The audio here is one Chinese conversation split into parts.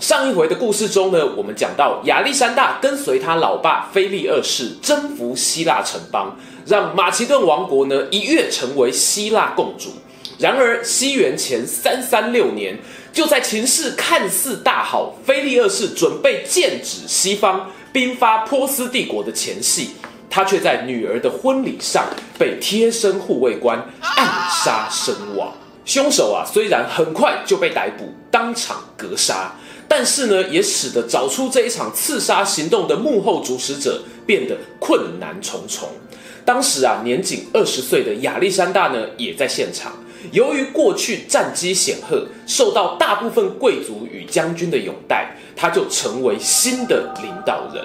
上一回的故事中呢，我们讲到亚历山大跟随他老爸菲利二世征服希腊城邦，让马其顿王国呢一跃成为希腊共主。然而，西元前三三六年，就在情势看似大好，菲利二世准备剑指西方，兵发波斯帝国的前夕，他却在女儿的婚礼上被贴身护卫官暗杀身亡。凶手啊，虽然很快就被逮捕，当场格杀。但是呢，也使得找出这一场刺杀行动的幕后主使者变得困难重重。当时啊，年仅二十岁的亚历山大呢，也在现场。由于过去战绩显赫，受到大部分贵族与将军的拥戴，他就成为新的领导人。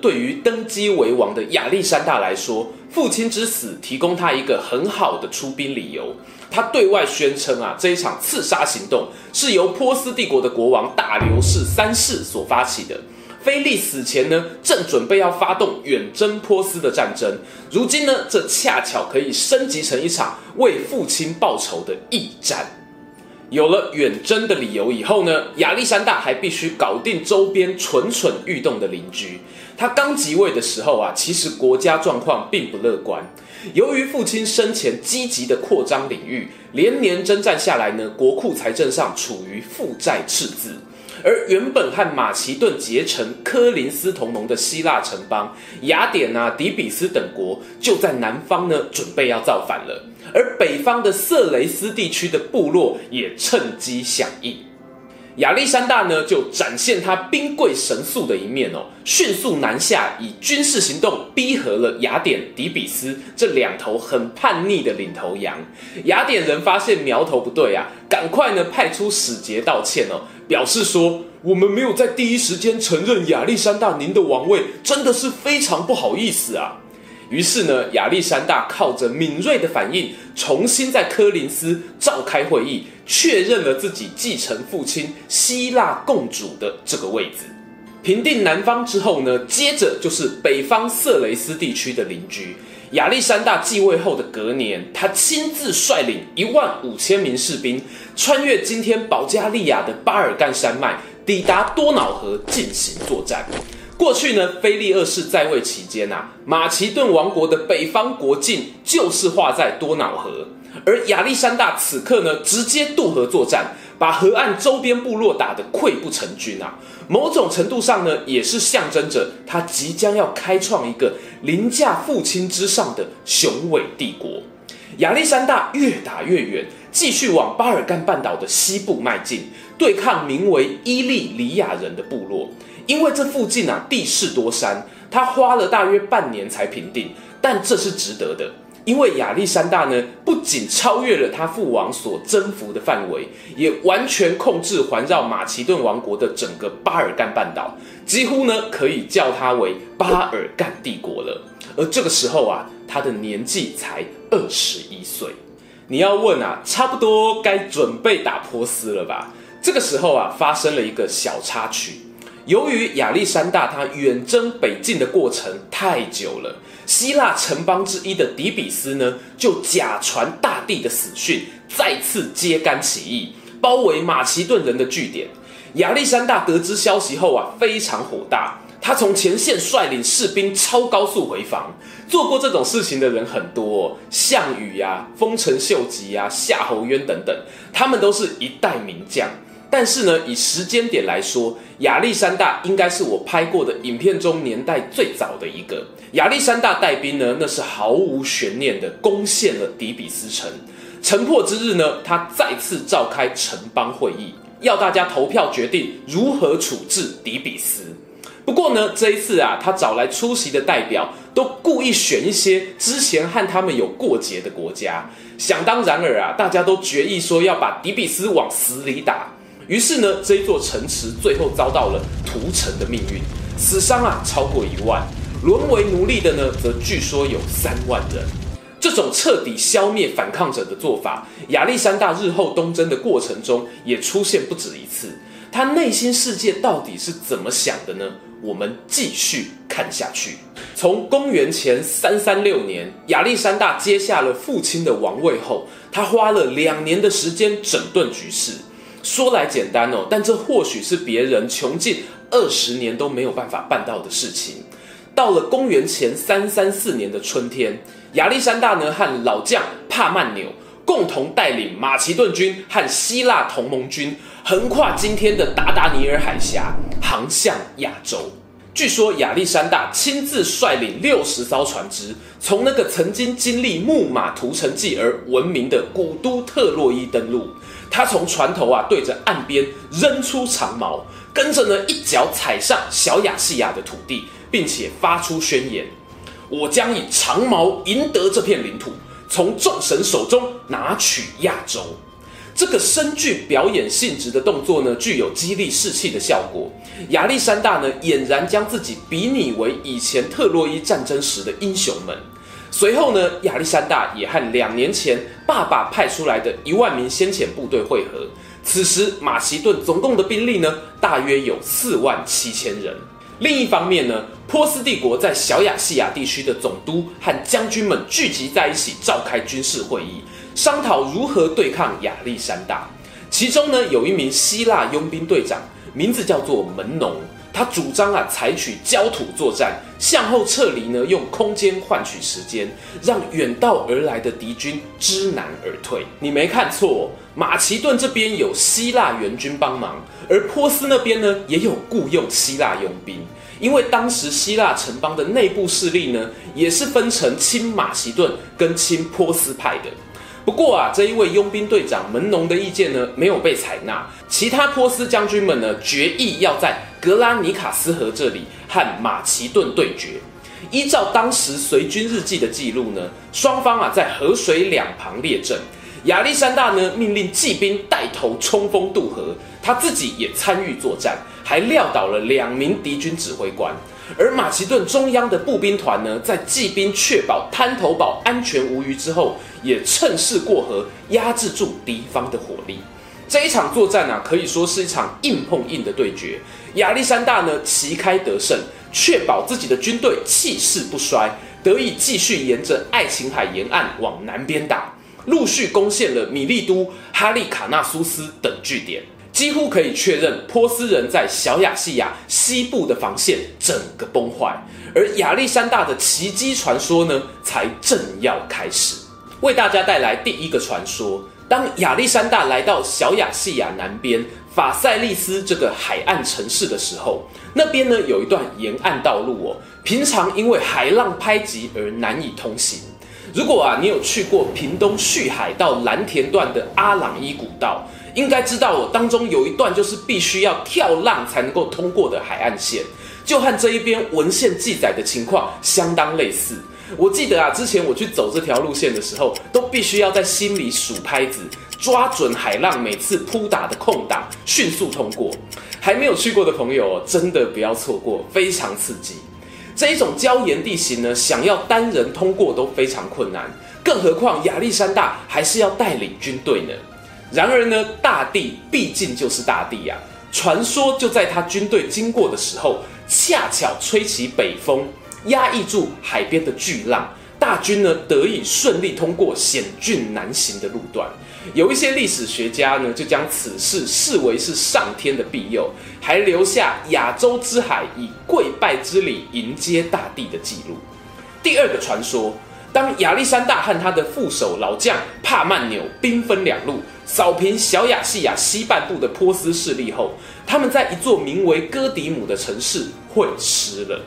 对于登基为王的亚历山大来说，父亲之死提供他一个很好的出兵理由。他对外宣称啊，这一场刺杀行动是由波斯帝国的国王大流士三世所发起的。菲利死前呢，正准备要发动远征波斯的战争。如今呢，这恰巧可以升级成一场为父亲报仇的义战。有了远征的理由以后呢，亚历山大还必须搞定周边蠢蠢欲动的邻居。他刚即位的时候啊，其实国家状况并不乐观。由于父亲生前积极的扩张领域，连年征战下来呢，国库财政上处于负债赤字。而原本和马其顿结成科林斯同盟的希腊城邦雅典啊、底比斯等国，就在南方呢，准备要造反了。而北方的色雷斯地区的部落也趁机响应。亚历山大呢，就展现他兵贵神速的一面哦，迅速南下，以军事行动逼和了雅典、底比斯这两头很叛逆的领头羊。雅典人发现苗头不对啊，赶快呢派出使节道歉哦，表示说我们没有在第一时间承认亚历山大您的王位，真的是非常不好意思啊。于是呢，亚历山大靠着敏锐的反应，重新在科林斯召开会议，确认了自己继承父亲希腊共主的这个位置。平定南方之后呢，接着就是北方色雷斯地区的邻居。亚历山大继位后的隔年，他亲自率领一万五千名士兵，穿越今天保加利亚的巴尔干山脉，抵达多瑙河进行作战。过去呢，腓力二世在位期间啊，马其顿王国的北方国境就是画在多瑙河，而亚历山大此刻呢，直接渡河作战，把河岸周边部落打得溃不成军啊。某种程度上呢，也是象征着他即将要开创一个凌驾父亲之上的雄伟帝国。亚历山大越打越远，继续往巴尔干半岛的西部迈进，对抗名为伊利里亚人的部落。因为这附近啊，地势多山，他花了大约半年才平定，但这是值得的，因为亚历山大呢，不仅超越了他父王所征服的范围，也完全控制环绕马其顿王国的整个巴尔干半岛，几乎呢可以叫他为巴尔干帝国了。而这个时候啊，他的年纪才二十一岁。你要问啊，差不多该准备打波斯了吧？这个时候啊，发生了一个小插曲。由于亚历山大他远征北进的过程太久了，希腊城邦之一的底比斯呢，就假传大帝的死讯，再次揭竿起义，包围马其顿人的据点。亚历山大得知消息后啊，非常火大，他从前线率领士兵超高速回防。做过这种事情的人很多哦，项羽呀、啊、丰臣秀吉呀、夏侯渊等等，他们都是一代名将。但是呢，以时间点来说，亚历山大应该是我拍过的影片中年代最早的一个。亚历山大带兵呢，那是毫无悬念的攻陷了底比斯城。城破之日呢，他再次召开城邦会议，要大家投票决定如何处置底比斯。不过呢，这一次啊，他找来出席的代表都故意选一些之前和他们有过节的国家。想当然尔啊，大家都决议说要把底比斯往死里打。于是呢，这一座城池最后遭到了屠城的命运，死伤啊超过一万。沦为奴隶的呢，则据说有三万人。这种彻底消灭反抗者的做法，亚历山大日后东征的过程中也出现不止一次。他内心世界到底是怎么想的呢？我们继续看下去。从公元前三三六年，亚历山大接下了父亲的王位后，他花了两年的时间整顿局势。说来简单哦，但这或许是别人穷尽二十年都没有办法办到的事情。到了公元前三三四年的春天，亚历山大呢和老将帕曼纽共同带领马其顿军和希腊同盟军，横跨今天的达达尼尔海峡，航向亚洲。据说亚历山大亲自率领六十艘船只，从那个曾经经历木马屠城记而闻名的古都特洛伊登陆。他从船头啊对着岸边扔出长矛，跟着呢一脚踩上小亚细亚的土地，并且发出宣言：“我将以长矛赢得这片领土，从众神手中拿取亚洲。”这个深具表演性质的动作呢，具有激励士气的效果。亚历山大呢，俨然将自己比拟为以前特洛伊战争时的英雄们。随后呢，亚历山大也和两年前爸爸派出来的一万名先遣部队会合。此时，马其顿总共的兵力呢，大约有四万七千人。另一方面呢，波斯帝国在小亚细亚地区的总督和将军们聚集在一起，召开军事会议，商讨如何对抗亚历山大。其中呢，有一名希腊佣兵队长，名字叫做门农。他主张啊，采取焦土作战，向后撤离呢，用空间换取时间，让远道而来的敌军知难而退。你没看错，马其顿这边有希腊援军帮忙，而波斯那边呢，也有雇佣希腊佣兵。因为当时希腊城邦的内部势力呢，也是分成亲马其顿跟亲波斯派的。不过啊，这一位佣兵队长门农的意见呢，没有被采纳。其他波斯将军们呢，决意要在格拉尼卡斯河这里和马其顿对决。依照当时随军日记的记录呢，双方啊在河水两旁列阵。亚历山大呢命令骑兵带头冲锋渡河，他自己也参与作战，还撂倒了两名敌军指挥官。而马其顿中央的步兵团呢，在骑兵确保滩头堡安全无虞之后，也趁势过河，压制住敌方的火力。这一场作战啊，可以说是一场硬碰硬的对决。亚历山大呢，旗开得胜，确保自己的军队气势不衰，得以继续沿着爱琴海沿岸往南边打，陆续攻陷了米利都、哈利卡纳苏斯等据点。几乎可以确认，波斯人在小亚细亚西部的防线整个崩坏，而亚历山大的奇迹传说呢，才正要开始。为大家带来第一个传说：当亚历山大来到小亚细亚南边法塞利斯这个海岸城市的时候，那边呢有一段沿岸道路哦，平常因为海浪拍击而难以通行。如果啊你有去过屏东旭海到蓝田段的阿朗伊古道，应该知道我，当中有一段就是必须要跳浪才能够通过的海岸线，就和这一边文献记载的情况相当类似。我记得啊，之前我去走这条路线的时候，都必须要在心里数拍子，抓准海浪每次扑打的空档，迅速通过。还没有去过的朋友哦，真的不要错过，非常刺激。这一种礁岩地形呢，想要单人通过都非常困难，更何况亚历山大还是要带领军队呢。然而呢，大地毕竟就是大地呀、啊。传说就在他军队经过的时候，恰巧吹起北风，压抑住海边的巨浪，大军呢得以顺利通过险峻难行的路段。有一些历史学家呢，就将此事视为是上天的庇佑，还留下亚洲之海以跪拜之礼迎接大地的记录。第二个传说。当亚历山大和他的副手老将帕曼纽兵分两路，扫平小亚细亚西半部的波斯势力后，他们在一座名为哥迪姆的城市会师了。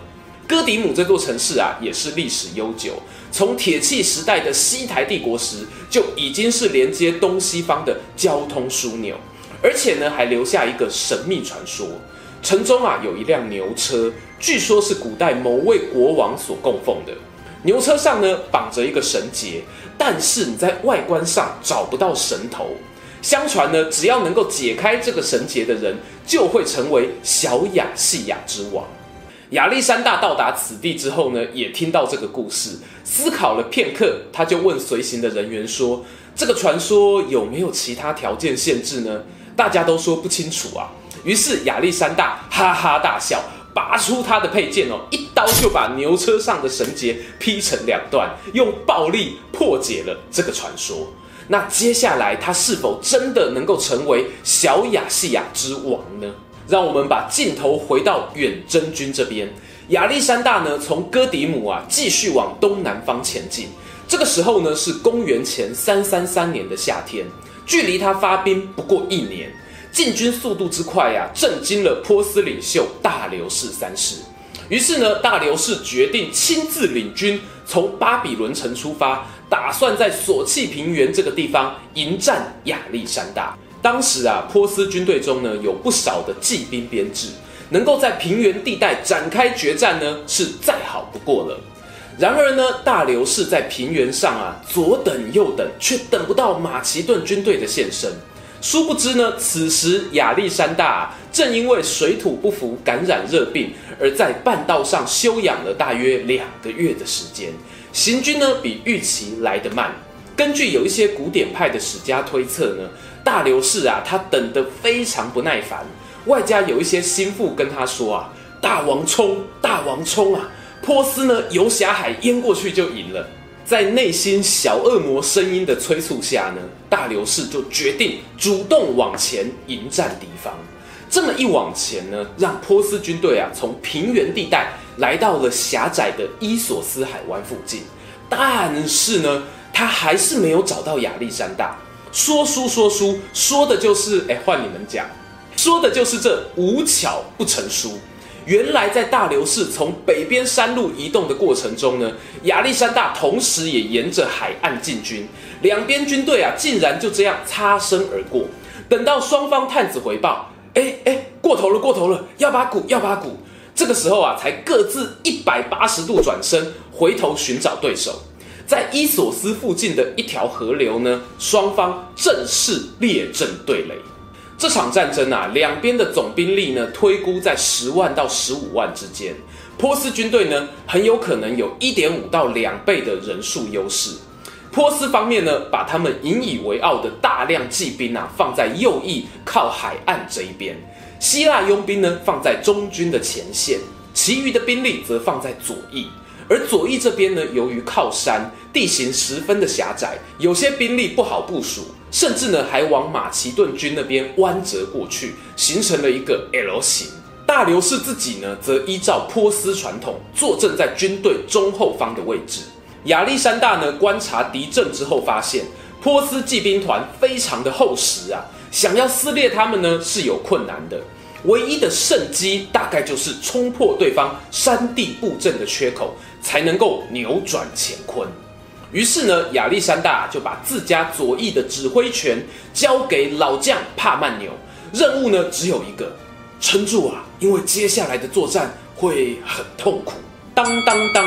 哥迪姆这座城市啊，也是历史悠久，从铁器时代的西台帝国时就已经是连接东西方的交通枢纽，而且呢，还留下一个神秘传说：城中啊有一辆牛车，据说是古代某位国王所供奉的。牛车上呢绑着一个绳结，但是你在外观上找不到绳头。相传呢，只要能够解开这个绳结的人，就会成为小亚细亚之王。亚历山大到达此地之后呢，也听到这个故事，思考了片刻，他就问随行的人员说：“这个传说有没有其他条件限制呢？”大家都说不清楚啊。于是亚历山大哈哈大笑，拔出他的佩剑哦，一刀就把牛车上的绳结劈成两段，用暴力破解了这个传说。那接下来他是否真的能够成为小亚细亚之王呢？让我们把镜头回到远征军这边。亚历山大呢，从哥迪姆啊继续往东南方前进。这个时候呢，是公元前三三三年的夏天，距离他发兵不过一年。进军速度之快呀、震惊了波斯领袖大流士三世。于是呢，大流士决定亲自领军从巴比伦城出发，打算在索契平原这个地方迎战亚历山大。当时啊，波斯军队中呢有不少的骑兵编制，能够在平原地带展开决战呢是再好不过了。然而呢，大流士在平原上啊左等右等，却等不到马其顿军队的现身。殊不知呢，此时亚历山大啊正因为水土不服，感染热病，而在半道上休养了大约两个月的时间，行军呢比预期来得慢。根据有一些古典派的史家推测呢。大流士啊，他等得非常不耐烦，外加有一些心腹跟他说啊：“大王冲，大王冲啊！波斯呢，游侠海淹过去就赢了。”在内心小恶魔声音的催促下呢，大流士就决定主动往前迎战敌方。这么一往前呢，让波斯军队啊从平原地带来到了狭窄的伊索斯海湾附近，但是呢，他还是没有找到亚历山大。说书说书说的就是，哎，换你们讲，说的就是这无巧不成书。原来在大流士从北边山路移动的过程中呢，亚历山大同时也沿着海岸进军，两边军队啊竟然就这样擦身而过。等到双方探子回报，哎哎，过头了过头了，要把鼓要把鼓，这个时候啊才各自一百八十度转身，回头寻找对手。在伊索斯附近的一条河流呢，双方正式列阵对垒。这场战争啊，两边的总兵力呢，推估在十万到十五万之间。波斯军队呢，很有可能有一点五到两倍的人数优势。波斯方面呢，把他们引以为傲的大量骑兵啊，放在右翼靠海岸这一边；希腊佣兵呢，放在中军的前线，其余的兵力则放在左翼。而左翼这边呢，由于靠山，地形十分的狭窄，有些兵力不好部署，甚至呢还往马其顿军那边弯折过去，形成了一个 L 型。大流士自己呢，则依照波斯传统，坐镇在军队中后方的位置。亚历山大呢，观察敌阵之后发现，波斯骑兵团非常的厚实啊，想要撕裂他们呢是有困难的。唯一的胜机大概就是冲破对方山地布阵的缺口，才能够扭转乾坤。于是呢，亚历山大就把自家左翼的指挥权交给老将帕曼纽，任务呢只有一个：撑住啊！因为接下来的作战会很痛苦。当当当，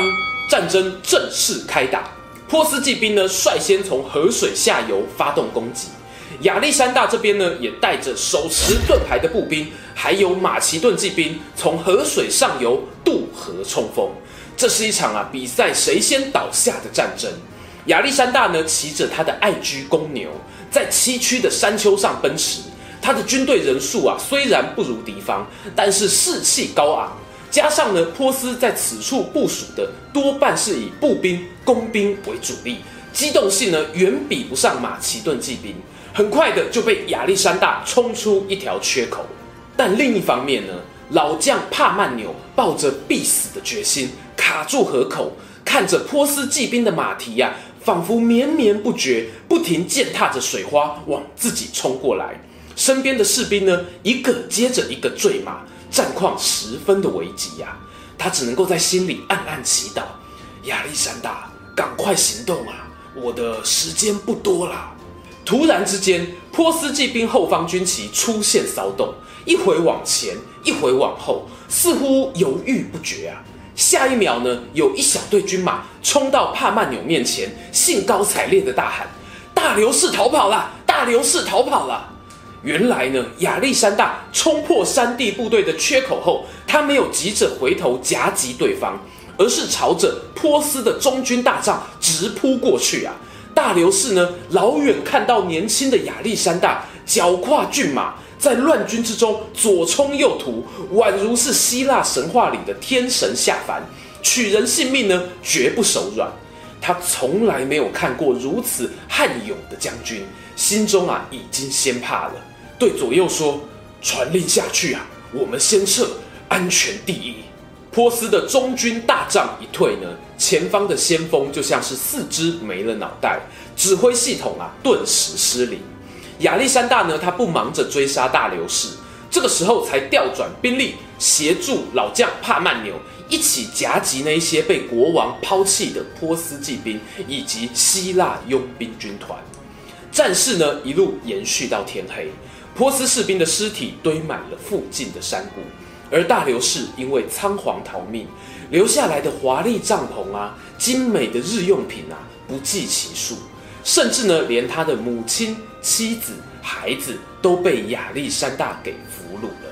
战争正式开打。波斯骑兵呢率先从河水下游发动攻击。亚历山大这边呢，也带着手持盾牌的步兵，还有马其顿骑兵，从河水上游渡河冲锋。这是一场啊，比赛谁先倒下的战争。亚历山大呢，骑着他的爱居公牛，在崎岖的山丘上奔驰。他的军队人数啊，虽然不如敌方，但是士气高昂。加上呢，波斯在此处部署的多半是以步兵、工兵为主力，机动性呢，远比不上马其顿骑兵。很快的就被亚历山大冲出一条缺口，但另一方面呢，老将帕曼纽抱着必死的决心，卡住河口，看着波斯骑兵的马蹄呀、仿佛绵绵不绝，不停践踏着水花往自己冲过来。身边的士兵呢，一个接着一个坠马，战况十分的危急呀、他只能够在心里暗暗祈祷：亚历山大，赶快行动啊！我的时间不多了。突然之间，波斯骑兵后方军旗出现骚动，一回往前，一回往后，似乎犹豫不决啊。下一秒呢，有一小队军马冲到帕曼纽面前，兴高采烈地大喊：“大流士逃跑了！大流士逃跑了！”原来呢，亚历山大冲破山地部队的缺口后，他没有急着回头夹击对方，而是朝着波斯的中军大帐直扑过去啊！大流士呢，老远看到年轻的亚历山大脚跨骏马，在乱军之中左冲右突，宛如是希腊神话里的天神下凡，取人性命呢，绝不手软。他从来没有看过如此悍勇的将军，心中啊已经先怕了，对左右说：“传令下去啊，我们先撤，安全第一。”波斯的中军大帐一退呢，前方的先锋就像是四肢没了脑袋，指挥系统啊顿时失灵。亚历山大呢，他不忙着追杀大流士，这个时候才调转兵力协助老将帕曼纽一起夹击那些被国王抛弃的波斯骑兵以及希腊佣兵军团。战事呢一路延续到天黑，波斯士兵的尸体堆满了附近的山谷。而大流士因为仓皇逃命，留下来的华丽帐篷啊、精美的日用品啊，不计其数，甚至呢，连他的母亲、妻子、孩子都被亚历山大给俘虏了。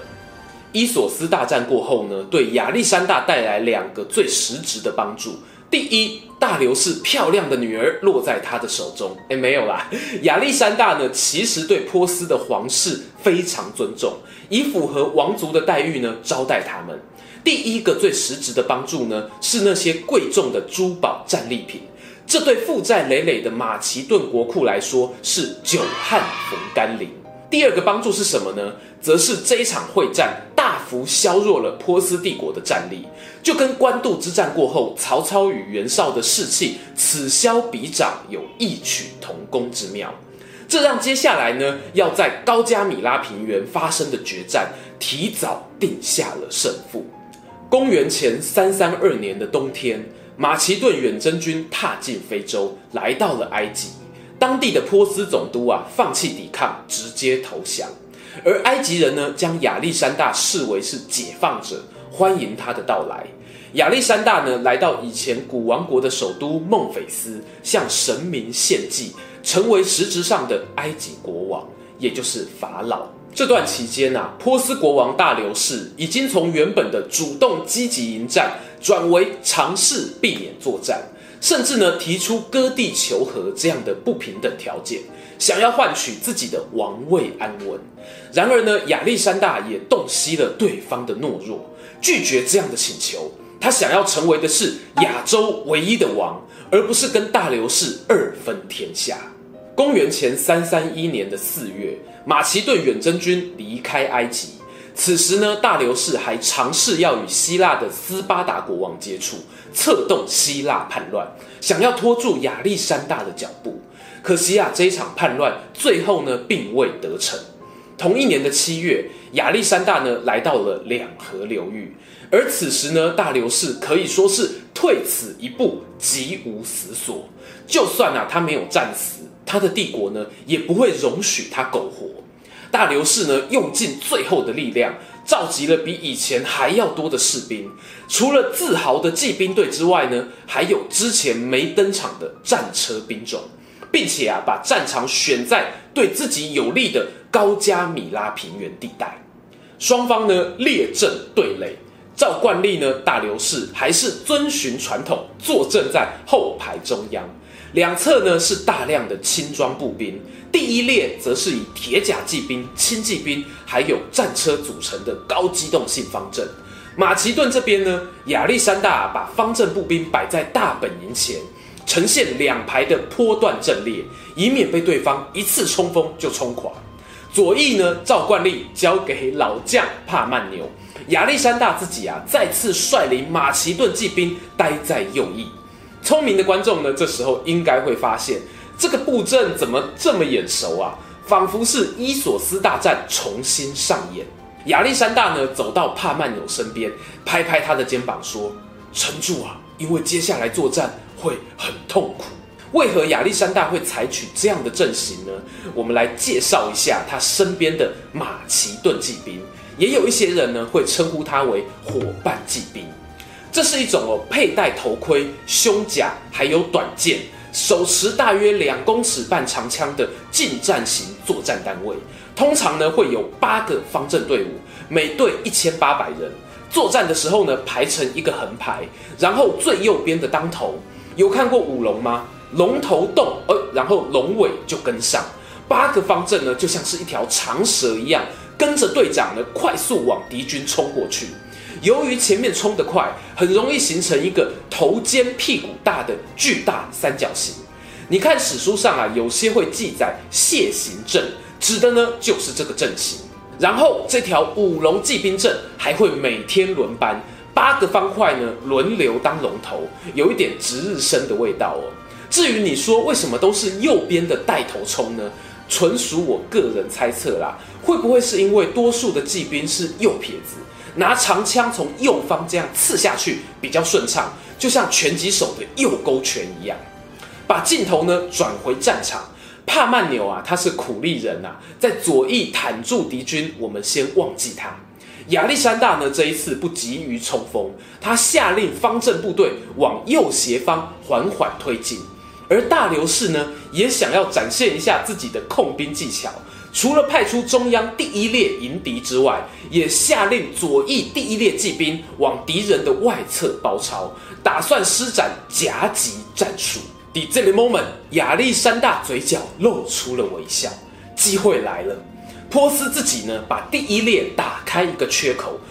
伊索斯大战过后呢，对亚历山大带来两个最实质的帮助。第一，大流士漂亮的女儿落在他的手中。诶，没有啦，亚历山大呢，其实对波斯的皇室非常尊重，以符合王族的待遇呢招待他们。第一个最实质的帮助呢，是那些贵重的珠宝战利品，这对负债累累的马其顿国库来说是久旱逢甘霖。第二个帮助是什么呢？则是这一场会战大幅削弱了波斯帝国的战力，就跟官渡之战过后曹操与袁绍的士气此消彼长有异曲同工之妙。这让接下来呢要在高加米拉平原发生的决战提早定下了胜负。公元前三三二年的冬天，马其顿远征军踏进非洲，来到了埃及。当地的波斯总督啊，放弃抵抗，直接投降。而埃及人呢，将亚历山大视为是解放者，欢迎他的到来。亚历山大呢，来到以前古王国的首都孟菲斯，向神明献祭，成为实质上的埃及国王，也就是法老。这段期间啊，波斯国王大流士已经从原本的主动积极迎战，转为尝试避免作战。甚至呢，提出割地求和这样的不平等条件，想要换取自己的王位安稳。然而呢，亚历山大也洞悉了对方的懦弱，拒绝这样的请求。他想要成为的是亚洲唯一的王，而不是跟大流士二分天下。公元前三三一年的四月，马其顿远征军离开埃及。此时呢，大流士还尝试要与希腊的斯巴达国王接触，策动希腊叛乱，想要拖住亚历山大的脚步。可惜啊，这一场叛乱最后呢，并未得逞。同一年的七月，亚历山大呢来到了两河流域，而此时呢，大流士可以说是退此一步，即无死所。就算啊他没有战死，他的帝国呢也不会容许他苟活。大流士呢，用尽最后的力量，召集了比以前还要多的士兵。除了自豪的骑兵队之外呢，还有之前没登场的战车兵种，并且啊，把战场选在对自己有利的高加米拉平原地带。双方呢，列阵对垒。照惯例呢，大流士还是遵循传统，坐镇在后排中央。两侧呢是大量的轻装步兵，第一列则是以铁甲骑兵、轻骑兵还有战车组成的高机动性方阵。马其顿这边呢，亚历山大把方阵步兵摆在大本营前，呈现两排的波段阵列，以免被对方一次冲锋就冲垮。左翼呢，照惯例交给老将帕曼纽，亚历山大自己啊，再次率领马其顿骑兵待在右翼。聪明的观众呢，这时候应该会发现这个布阵怎么这么眼熟啊？仿佛是伊索斯大战重新上演。亚历山大呢，走到帕曼纽身边，拍拍他的肩膀说：“撑住啊，因为接下来作战会很痛苦。”为何亚历山大会采取这样的阵型呢？我们来介绍一下他身边的马其顿骑兵，也有一些人呢会称呼他为伙伴骑兵。这是一种哦，佩戴头盔、胸甲，还有短剑，手持大约两公尺半长枪的近战型作战单位，通常呢会有八个方阵队伍，每队一千八百人。作战的时候呢，排成一个横排，然后最右边的当头。有看过舞龙吗？龙头动，呃，然后龙尾就跟上。八个方阵呢，就像是一条长蛇一样，跟着队长呢快速往敌军冲过去。由于前面冲得快，很容易形成一个头尖屁股大的巨大三角形。你看史书上啊，有些会记载蟹形阵，指的呢就是这个阵型。然后这条五龙骑兵阵还会每天轮班，八个方块呢轮流当龙头，有一点值日生的味道哦。至于你说为什么都是右边的带头冲呢？纯属我个人猜测啦。会不会是因为多数的骑兵是右撇子，拿长枪从右方这样刺下去比较顺畅，就像拳击手的右勾拳一样？把镜头呢转回战场，帕曼纽啊，他是苦力人呐、啊，在左翼坦住敌军，我们先忘记他。亚历山大呢这一次不急于冲锋，他下令方阵部队往右斜方缓缓推进，而大流士呢也想要展现一下自己的控兵技巧，除了派出中央第一列迎敌之外，也下令左翼第一列骑兵往敌人的外侧包抄，打算施展夹击战术。第这个 moment，亚历山大嘴角露出了微笑。机会来了，波斯自己呢，把第一列打开一个缺口，